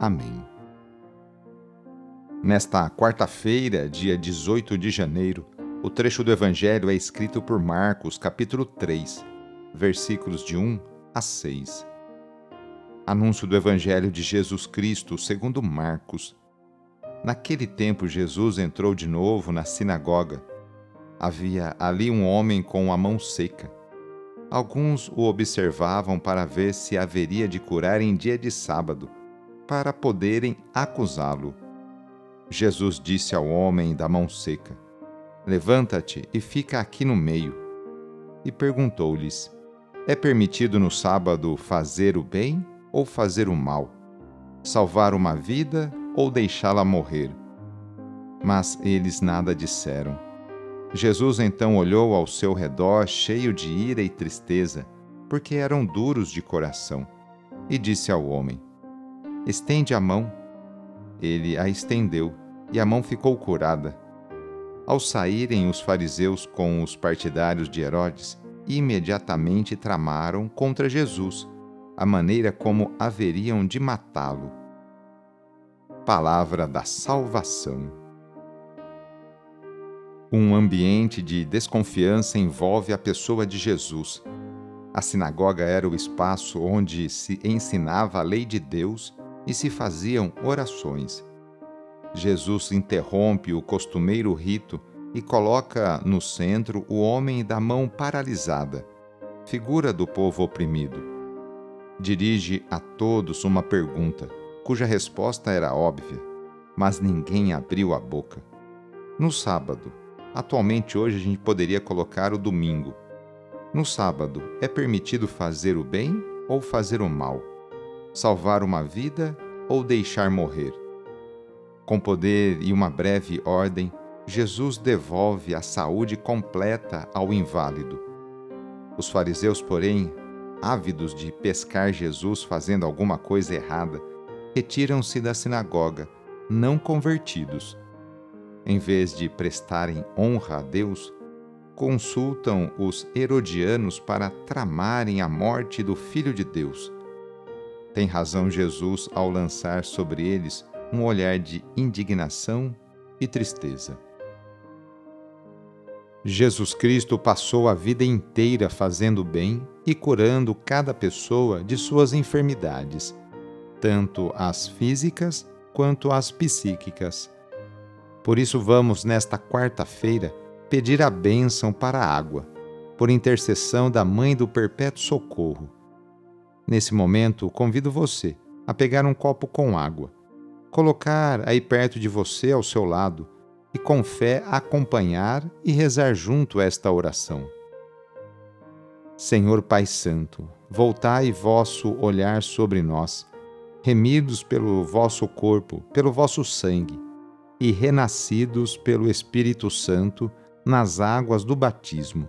Amém. Nesta quarta-feira, dia 18 de janeiro, o trecho do Evangelho é escrito por Marcos, capítulo 3, versículos de 1 a 6. Anúncio do Evangelho de Jesus Cristo segundo Marcos. Naquele tempo, Jesus entrou de novo na sinagoga. Havia ali um homem com a mão seca. Alguns o observavam para ver se haveria de curar em dia de sábado para poderem acusá-lo. Jesus disse ao homem da mão seca: Levanta-te e fica aqui no meio. E perguntou-lhes: É permitido no sábado fazer o bem ou fazer o mal? Salvar uma vida ou deixá-la morrer? Mas eles nada disseram. Jesus então olhou ao seu redor, cheio de ira e tristeza, porque eram duros de coração, e disse ao homem: Estende a mão. Ele a estendeu, e a mão ficou curada. Ao saírem os fariseus com os partidários de Herodes, imediatamente tramaram contra Jesus, a maneira como haveriam de matá-lo. Palavra da Salvação. Um ambiente de desconfiança envolve a pessoa de Jesus. A sinagoga era o espaço onde se ensinava a lei de Deus e se faziam orações. Jesus interrompe o costumeiro rito e coloca no centro o homem da mão paralisada, figura do povo oprimido. Dirige a todos uma pergunta, cuja resposta era óbvia, mas ninguém abriu a boca. No sábado, atualmente hoje a gente poderia colocar o domingo. No sábado, é permitido fazer o bem ou fazer o mal? Salvar uma vida ou deixar morrer. Com poder e uma breve ordem, Jesus devolve a saúde completa ao inválido. Os fariseus, porém, ávidos de pescar Jesus fazendo alguma coisa errada, retiram-se da sinagoga, não convertidos. Em vez de prestarem honra a Deus, consultam os herodianos para tramarem a morte do Filho de Deus tem razão Jesus ao lançar sobre eles um olhar de indignação e tristeza. Jesus Cristo passou a vida inteira fazendo bem e curando cada pessoa de suas enfermidades, tanto as físicas quanto as psíquicas. Por isso, vamos, nesta quarta-feira, pedir a bênção para a água, por intercessão da Mãe do Perpétuo Socorro Nesse momento, convido você a pegar um copo com água, colocar aí perto de você ao seu lado e com fé acompanhar e rezar junto esta oração. Senhor Pai Santo, voltai vosso olhar sobre nós, remidos pelo vosso corpo, pelo vosso sangue, e renascidos pelo Espírito Santo nas águas do batismo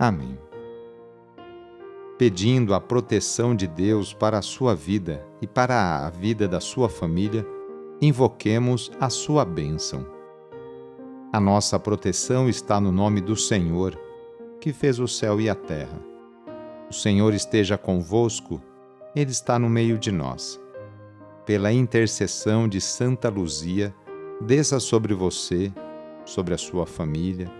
Amém. Pedindo a proteção de Deus para a sua vida e para a vida da sua família, invoquemos a sua bênção. A nossa proteção está no nome do Senhor, que fez o céu e a terra. O Senhor esteja convosco, Ele está no meio de nós. Pela intercessão de Santa Luzia, desça sobre você, sobre a sua família,